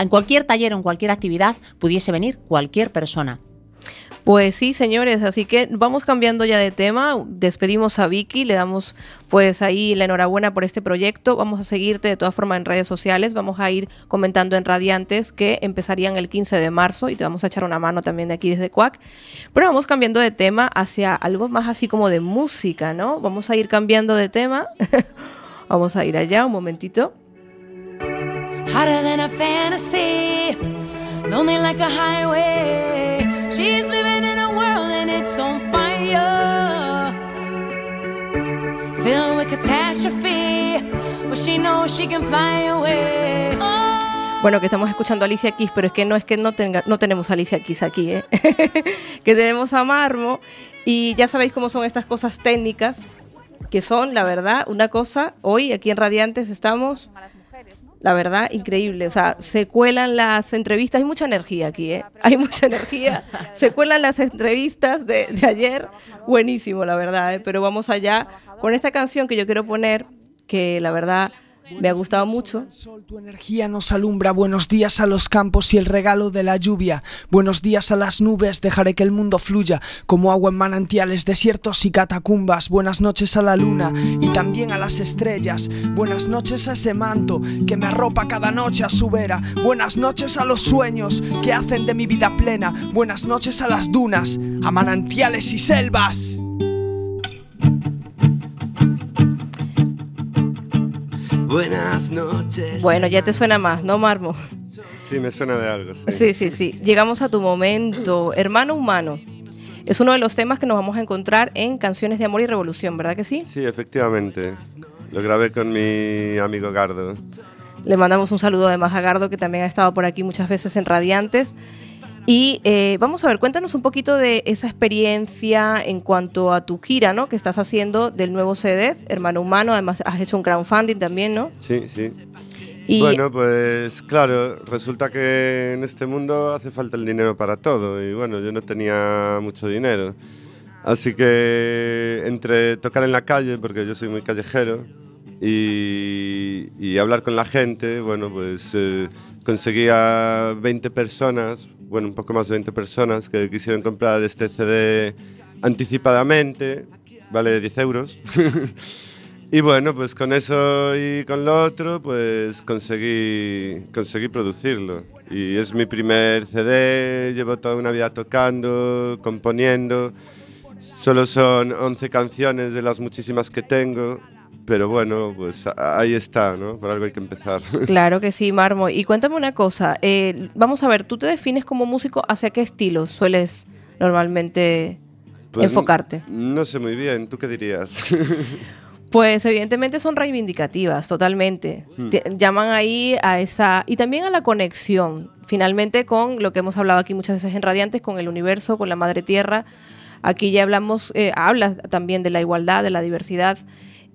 en cualquier taller o en cualquier actividad pudiese venir cualquier persona. Pues sí, señores, así que vamos cambiando ya de tema. Despedimos a Vicky, le damos pues ahí la enhorabuena por este proyecto. Vamos a seguirte de todas formas en redes sociales, vamos a ir comentando en Radiantes que empezarían el 15 de marzo y te vamos a echar una mano también de aquí desde Cuac. Pero vamos cambiando de tema hacia algo más así como de música, ¿no? Vamos a ir cambiando de tema. vamos a ir allá un momentito. Than a fantasy, lonely like a highway. She's it's on fire. Filled with catastrophe, but she knows she can fly away. Oh, Bueno, que estamos escuchando a Alicia Keys, pero es que no es que no, tenga, no tenemos a Alicia Keys aquí, ¿eh? que tenemos a Marmo y ya sabéis cómo son estas cosas técnicas, que son, la verdad, una cosa, hoy aquí en Radiantes estamos, la verdad, increíble, o sea, se cuelan las entrevistas, hay mucha energía aquí, ¿eh? Hay mucha energía, se cuelan las entrevistas de, de ayer, buenísimo, la verdad, ¿eh? Pero vamos allá con esta canción que yo quiero poner, que la verdad me ha gustado mucho. Tu energía nos alumbra. Buenos días a los campos y el regalo de la lluvia. Buenos días a las nubes. Dejaré que el mundo fluya como agua en manantiales, desiertos y catacumbas. Buenas noches a la luna y también a las estrellas. Buenas noches a ese manto que me arropa cada noche a su vera. Buenas noches a los sueños que hacen de mi vida plena. Buenas noches a las dunas, a manantiales y selvas. Buenas noches. Bueno, ya te suena más, ¿no, Marmo? Sí, me suena de algo. Sí. Sí, sí, sí. Llegamos a tu momento. Hermano humano. Es uno de los temas que nos vamos a encontrar en Canciones de Amor y Revolución, ¿verdad que sí? Sí, efectivamente. Lo grabé con mi amigo Gardo. Le mandamos un saludo además a Gardo, que también ha estado por aquí muchas veces en Radiantes. Y eh, vamos a ver, cuéntanos un poquito de esa experiencia en cuanto a tu gira, ¿no? Que estás haciendo del nuevo CD, Hermano Humano. Además, has hecho un crowdfunding también, ¿no? Sí, sí. Y- Bueno, pues claro, resulta que en este mundo hace falta el dinero para todo y bueno, yo no tenía mucho dinero. Así que entre tocar en la calle, porque yo soy muy callejero, y, y hablar con la gente, bueno, pues eh, conseguí a 20 personas, bueno, un poco más de 20 personas que quisieron comprar este CD anticipadamente, vale 10 euros. Y bueno, pues con eso y con lo otro, pues conseguí, conseguí producirlo. Y es mi primer CD, llevo toda una vida tocando, componiendo. Solo son 11 canciones de las muchísimas que tengo, pero bueno, pues ahí está, ¿no? Por algo hay que empezar. Claro que sí, Marmo. Y cuéntame una cosa. eh, vamos a ver, ¿tú te defines como músico hacia qué estilo sueles normalmente Pues, enfocarte? No sé muy bien, ¿tú qué dirías? Pues evidentemente son reivindicativas, totalmente. Hmm. Te- Llaman ahí a esa... Y también a la conexión, finalmente, con lo que hemos hablado aquí muchas veces en Radiantes, con el universo, con la madre tierra. Aquí ya hablamos, eh, hablas también de la igualdad, de la diversidad.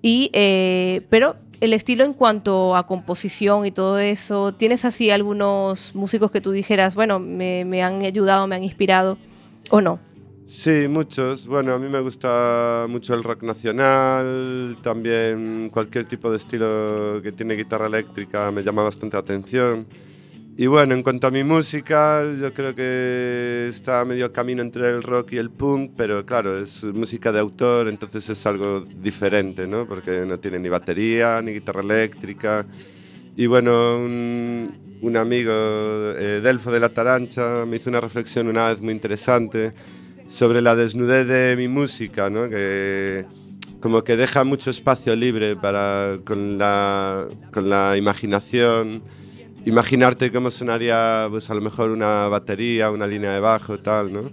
Y, eh, pero el estilo en cuanto a composición y todo eso, ¿tienes así algunos músicos que tú dijeras, bueno, me, me han ayudado, me han inspirado o no? Sí, muchos. Bueno, a mí me gusta mucho el rock nacional, también cualquier tipo de estilo que tiene guitarra eléctrica me llama bastante atención. Y bueno, en cuanto a mi música, yo creo que está a medio camino entre el rock y el punk, pero claro, es música de autor, entonces es algo diferente, ¿no? Porque no tiene ni batería, ni guitarra eléctrica. Y bueno, un, un amigo, eh, Delfo de la Tarancha, me hizo una reflexión una vez muy interesante sobre la desnudez de mi música, ¿no? que como que deja mucho espacio libre para con la, con la imaginación, imaginarte cómo sonaría pues a lo mejor una batería, una línea de bajo, tal, ¿no?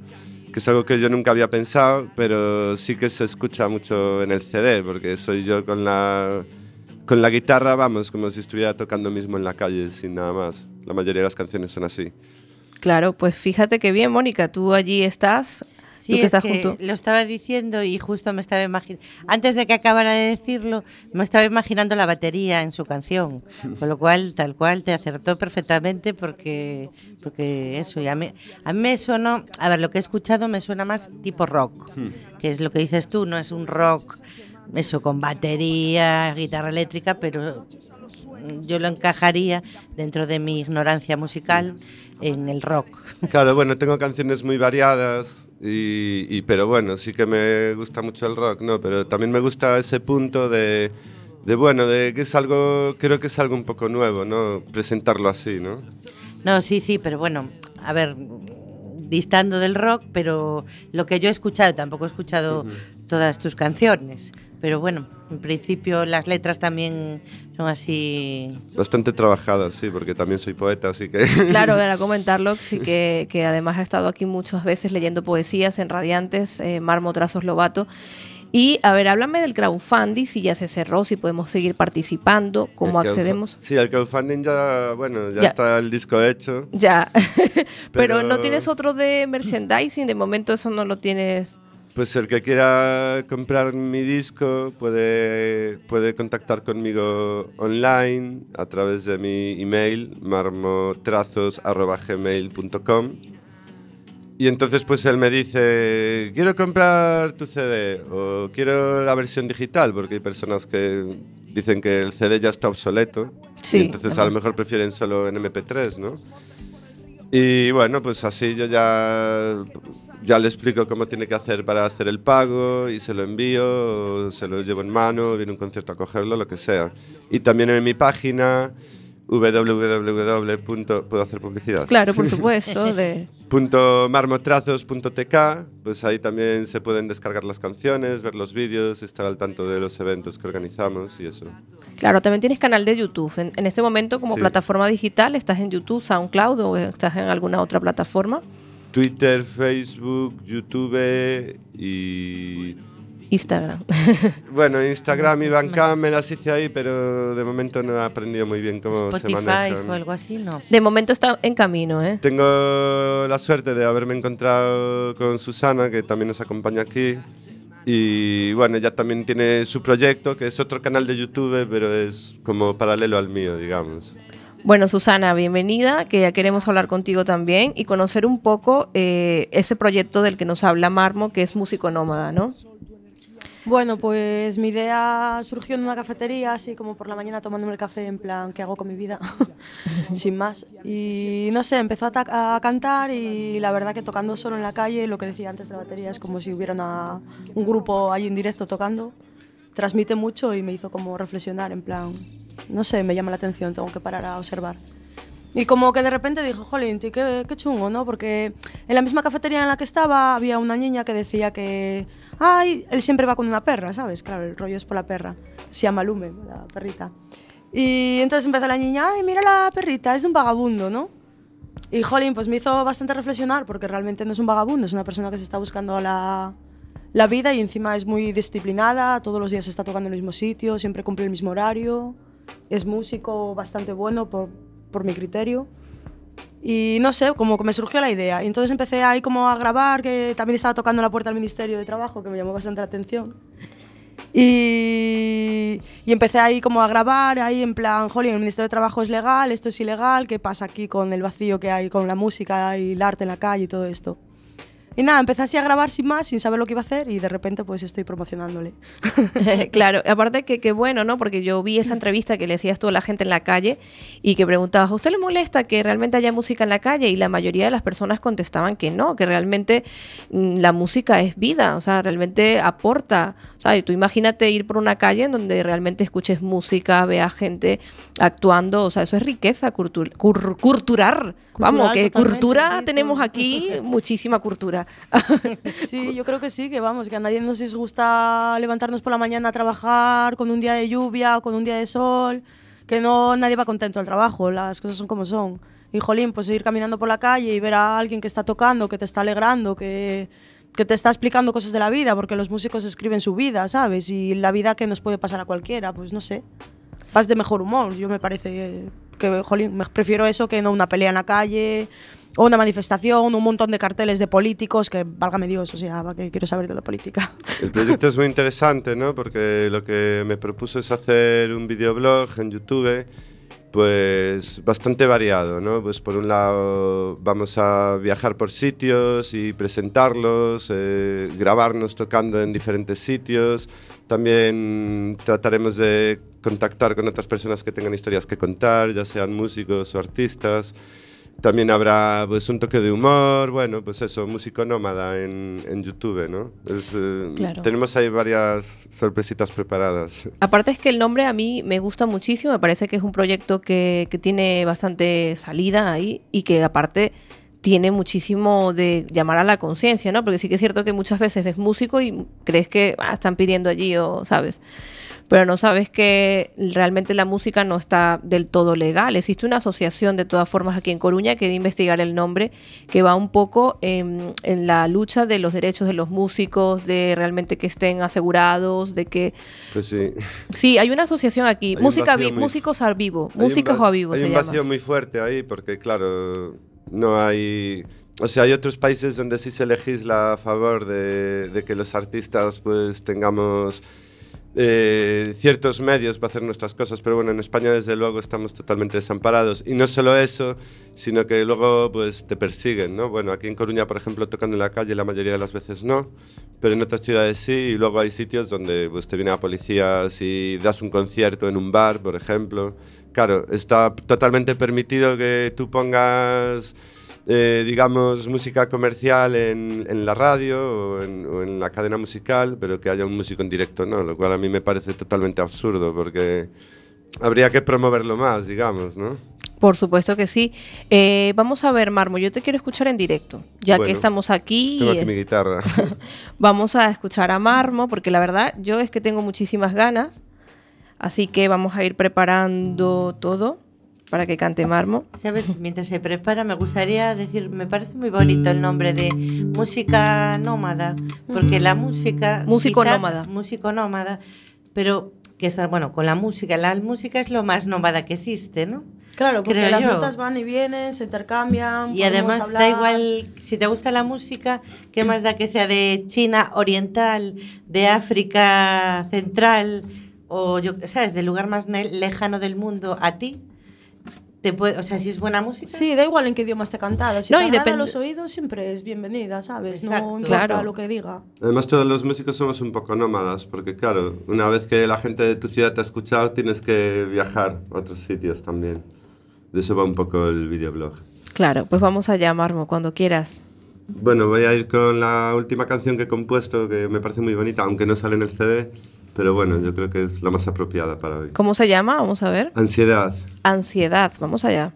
que es algo que yo nunca había pensado, pero sí que se escucha mucho en el CD, porque soy yo con la, con la guitarra, vamos, como si estuviera tocando mismo en la calle, sin nada más. La mayoría de las canciones son así. Claro, pues fíjate que bien, Mónica, tú allí estás, Sí, tú que es estás que junto. lo estaba diciendo y justo me estaba imaginando, antes de que acabara de decirlo, me estaba imaginando la batería en su canción, con lo cual, tal cual, te acertó perfectamente porque, porque eso, y a mí, a mí me sonó, a ver, lo que he escuchado me suena más tipo rock, que es lo que dices tú, no es un rock, eso, con batería, guitarra eléctrica, pero yo lo encajaría dentro de mi ignorancia musical en el rock. Claro, bueno, tengo canciones muy variadas, y, y- pero bueno, sí que me gusta mucho el rock, ¿no? Pero también me gusta ese punto de, de, bueno, de que es algo, creo que es algo un poco nuevo, ¿no? Presentarlo así, ¿no? No, sí, sí, pero bueno, a ver, distando del rock, pero lo que yo he escuchado, tampoco he escuchado todas tus canciones, pero bueno, en principio las letras también son así. Bastante trabajadas, sí, porque también soy poeta, así que... Claro, era comentarlo, sí que, que además ha estado aquí muchas veces leyendo poesías en Radiantes, eh, Marmo Trazos Lobato. Y a ver, háblame del crowdfunding, si ya se cerró, si podemos seguir participando, cómo accedemos. Sí, el crowdfunding ya, bueno, ya, Ya. está el disco hecho. Ya, pero, Pero- no tienes otro de merchandising, de momento eso no lo tienes. Pues el que quiera comprar mi disco puede, puede contactar conmigo online a través de mi email marmotrazos.gmail.com y entonces pues él me dice, quiero comprar tu CD o quiero la versión digital porque hay personas que dicen que el CD ya está obsoleto. Sí, y entonces a lo mejor prefieren solo en MP3, ¿no? Y bueno, pues así yo ya, ya le explico cómo tiene que hacer para hacer el pago y se lo envío, se lo llevo en mano, viene un concierto a cogerlo, lo que sea. Y también en mi página www. ¿Puedo hacer publicidad? Claro, por supuesto. De... Punto marmotrazos.tk, pues ahí también se pueden descargar las canciones, ver los vídeos, estar al tanto de los eventos que organizamos y eso. Claro, también tienes canal de YouTube. En, en este momento, como Sí. plataforma digital, ¿estás en YouTube, SoundCloud o estás en alguna otra plataforma? Twitter, Facebook, YouTube y... Instagram. Bueno, Instagram y Bandcamp me las hice ahí, pero de momento no he aprendido muy bien cómo se Spotify manejan. o algo así, ¿no? De momento está en camino, ¿eh? Tengo la suerte de haberme encontrado con Susana, que también nos acompaña aquí. Y bueno, ella también tiene su proyecto, que es otro canal de YouTube, pero es como paralelo al mío, digamos. Bueno, Susana, bienvenida, que ya queremos hablar contigo también y conocer un poco eh, ese proyecto del que nos habla Marmo, que es Músico Nómada, ¿no? Bueno, pues mi idea surgió en una cafetería, así como por la mañana tomándome el café en plan, ¿qué hago con mi vida? Sin más. Y no sé, empezó a, ta- a cantar y la verdad que tocando solo en la calle, lo que decía antes de la batería, es como si hubiera un grupo ahí en directo tocando. Transmite mucho y me hizo como reflexionar, en plan, no sé, me llama la atención, tengo que parar a observar. Y como que de repente dijo, jolín, qué, qué chungo, ¿no? Porque en la misma cafetería en la que estaba había una niña que decía que, ay, él siempre va con una perra, ¿sabes? Claro, el rollo es por la perra. Se llama Lume, la perrita. Y entonces empezó la niña, ay, mira la perrita, es un vagabundo, ¿no? Y jolín, pues me hizo bastante reflexionar porque realmente no es un vagabundo, es una persona que se está buscando la, la vida y encima es muy disciplinada, todos los días está tocando en el mismo sitio, siempre cumple el mismo horario, es músico bastante bueno por, por mi criterio. Y no sé, como que me surgió la idea. Y entonces empecé ahí como a grabar, que también estaba tocando la puerta del Ministerio de Trabajo, que me llamó bastante la atención. Y, y empecé ahí como a grabar, ahí en plan, jolín, el Ministerio de Trabajo es legal, esto es ilegal, ¿qué pasa aquí con el vacío que hay con la música y el arte en la calle y todo esto? Y nada, empecé así a grabar sin más, sin saber lo que iba a hacer y de repente pues estoy promocionándole. claro, aparte que, que bueno, ¿no? Porque yo vi esa entrevista que le hacías tú a la gente en la calle y que preguntabas, ¿a usted le molesta que realmente haya música en la calle? Y la mayoría de las personas contestaban que no, que realmente mm, la música es vida, o sea, realmente aporta. O sea, y tú imagínate ir por una calle en donde realmente escuches música, veas gente actuando, o sea, eso es riqueza cultur cur- cultural. Vamos, que cultura tenemos aquí, muchísima cultura. Sí, yo creo que sí, que vamos, que a nadie nos disgusta levantarnos por la mañana a trabajar con un día de lluvia o con un día de sol, que no nadie va contento al trabajo, las cosas son como son. Y jolín, pues ir caminando por la calle y ver a alguien que está tocando, que te está alegrando, que, que te está explicando cosas de la vida, porque los músicos escriben su vida, ¿sabes? Y la vida que nos puede pasar a cualquiera, pues no sé. Vas de mejor humor, yo me parece que, jolín, me prefiero eso que no una pelea en la calle o una manifestación, un montón de carteles de políticos, que válgame Dios, o sea, que quiero saber de la política. El proyecto es muy interesante, ¿no? Porque lo que me propuso es hacer un videoblog en YouTube, pues bastante variado, ¿no? Pues por un lado vamos a viajar por sitios y presentarlos, eh, grabarnos tocando en diferentes sitios. También trataremos de contactar con otras personas que tengan historias que contar, ya sean músicos o artistas. También habrá pues un toque de humor, bueno, pues eso, músico nómada en, en YouTube, ¿no? Es, eh, Claro. Tenemos ahí varias sorpresitas preparadas. Aparte es que el nombre a mí me gusta muchísimo, me parece que es un proyecto que, que tiene bastante salida ahí y que aparte tiene muchísimo de llamar a la conciencia, ¿no? Porque sí que es cierto que muchas veces ves músico y crees que ah, están pidiendo allí o, ¿sabes? Pero no sabes que realmente la música no está del todo legal. Existe una asociación de todas formas aquí en Coruña que de investigar el nombre, que va un poco en, en la lucha de los derechos de los músicos, de realmente que estén asegurados, de que Pues sí. Sí, hay una asociación aquí, Hay música vi- muy- músicos a vivo, músicos a vivo Hay se un llama. vacío muy fuerte ahí porque, claro, no hay... O sea, hay otros países donde sí se legisla a favor de, que los artistas pues tengamos eh, ciertos medios para hacer nuestras cosas, pero bueno, en España desde luego estamos totalmente desamparados. Y no solo eso, sino que luego pues te persiguen, ¿no? Bueno, aquí en Coruña, por ejemplo, tocando en la calle la mayoría de las veces no, pero en otras ciudades sí, y luego hay sitios donde pues te viene la policía si das un concierto en un bar, por ejemplo. Claro, está totalmente permitido que tú pongas eh, digamos, música comercial en, en la radio o en, o en la cadena musical, pero que haya un músico en directo, ¿no? Lo cual a mí me parece totalmente absurdo porque habría que promoverlo más, digamos, ¿no? Por supuesto que sí. Eh, vamos a ver, Marmo, yo te quiero escuchar en directo, ya Bueno, que estamos aquí. Tengo aquí mi guitarra. Vamos a escuchar a Marmo, porque la verdad yo es que tengo muchísimas ganas. Así que vamos a ir preparando todo para que cante Marmo. ¿Sabes? Mientras se prepara, me gustaría decir, me parece muy bonito el nombre de música nómada, porque la música. Músico quizá- nómada. Músico nómada, pero que está, bueno, con la música. La música es lo más nómada que existe, ¿no? Claro, porque Creo las yo. notas van y vienen, se intercambian. Y además da hablar. igual, si te gusta la música, ¿qué más da que sea de China oriental, de África central o yo, sabes, del lugar más lejano del mundo a ti? Te puede, o sea, si es buena música. Sí, da igual en qué idioma esté cantada. Si No, te agrada depende- los oídos, siempre es bienvenida, ¿sabes? Exacto. No importa Claro. lo que diga. Además, todos los músicos somos un poco nómadas, porque claro, una vez que la gente de tu ciudad te ha escuchado, tienes que viajar a otros sitios también. De eso va un poco el videoblog. Claro, pues vamos allá, Marmo, cuando quieras. Bueno, voy a ir con la última canción que he compuesto, que me parece muy bonita, aunque no sale en el CD, pero bueno, yo creo que es la más apropiada para hoy. ¿Cómo se llama? Vamos a ver. Ansiedad. Ansiedad, vamos allá.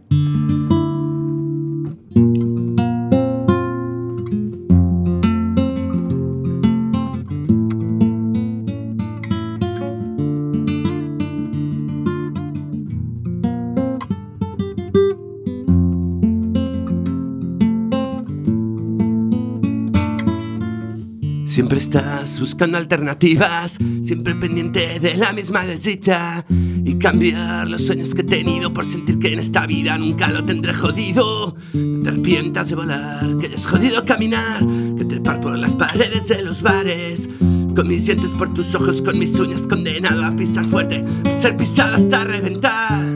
Buscando alternativas, siempre pendiente de la misma desdicha y cambiar los sueños que he tenido por sentir que en esta vida nunca lo tendré jodido. No te arrepientas de volar, que es jodido caminar, que trepar por las paredes de los bares. Con mis dientes por tus ojos, con mis uñas condenado a pisar fuerte, a ser pisado hasta reventar.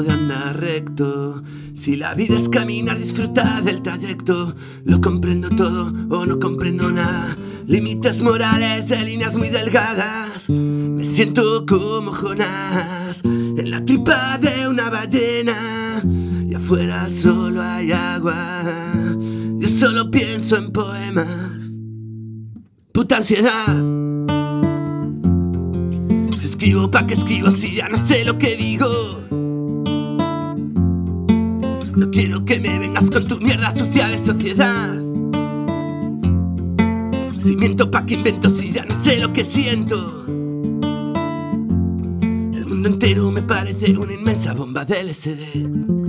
De andar recto. Si la vida es caminar, disfruta del trayecto. Lo comprendo todo o no comprendo nada. Límites morales de líneas muy delgadas. Me siento como Jonás en la tripa de una ballena. Y afuera solo hay agua. Yo solo pienso en poemas. Puta ansiedad. Si escribo pa' que escribo si ya no sé lo que digo. Quiero que me vengas con tu mierda sucia de sociedad. Si miento pa' que invento si ya no sé lo que siento. El mundo entero me parece una inmensa bomba de LSD.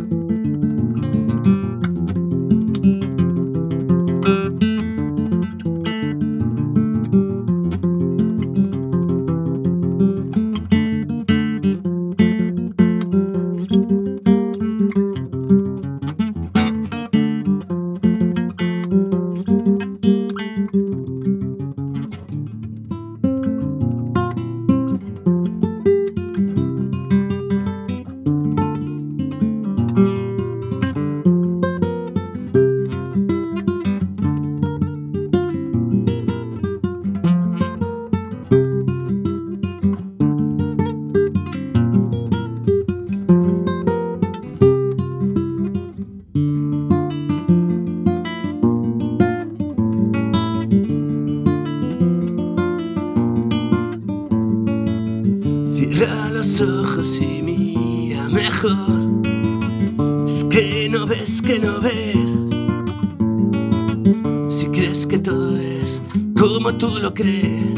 Como tú lo crees,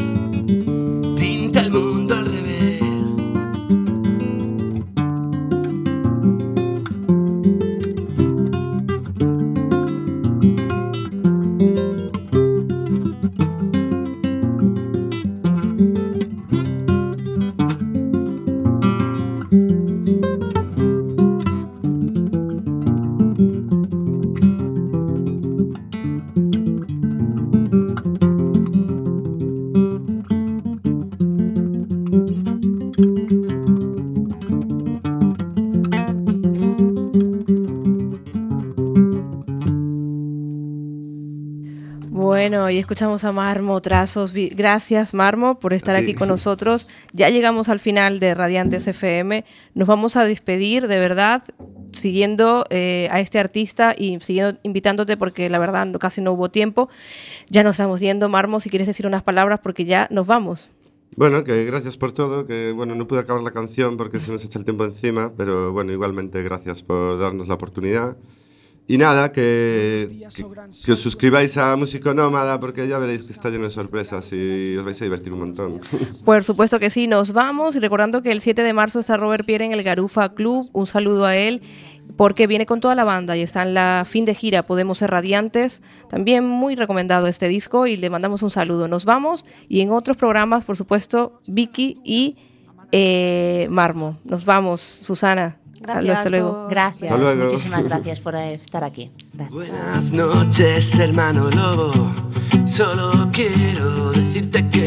escuchamos a Marmo Trazos. Gracias, Marmo, por estar aquí con nosotros. Ya llegamos al final de Radiantes FM. Nos vamos a despedir, de verdad, siguiendo eh, a este artista y siguiendo invitándote porque la verdad no- casi no hubo tiempo. Ya nos estamos yendo, Marmo, si quieres decir unas palabras porque ya nos vamos. Bueno, que gracias por todo, que bueno, no pude acabar la canción porque se nos echa el tiempo encima, pero bueno, igualmente gracias por darnos la oportunidad. Y nada, que, que, que os suscribáis a Músico Nómada porque ya veréis que está lleno de sorpresas y os vais a divertir un montón. Por supuesto que sí, nos vamos y recordando que el 7 de marzo está Robert Pierre en el Garufa Club, un saludo a él porque viene con toda la banda y está en la fin de gira Podemos ser radiantes, también muy recomendado este disco y le mandamos un saludo. Nos vamos y en otros programas, por supuesto, Vicky y eh, Marmo. Nos vamos, Susana. Gracias. Hasta luego. Gracias. Hasta luego. Muchísimas gracias por estar aquí. Gracias. Buenas noches, hermano lobo. Solo quiero decirte que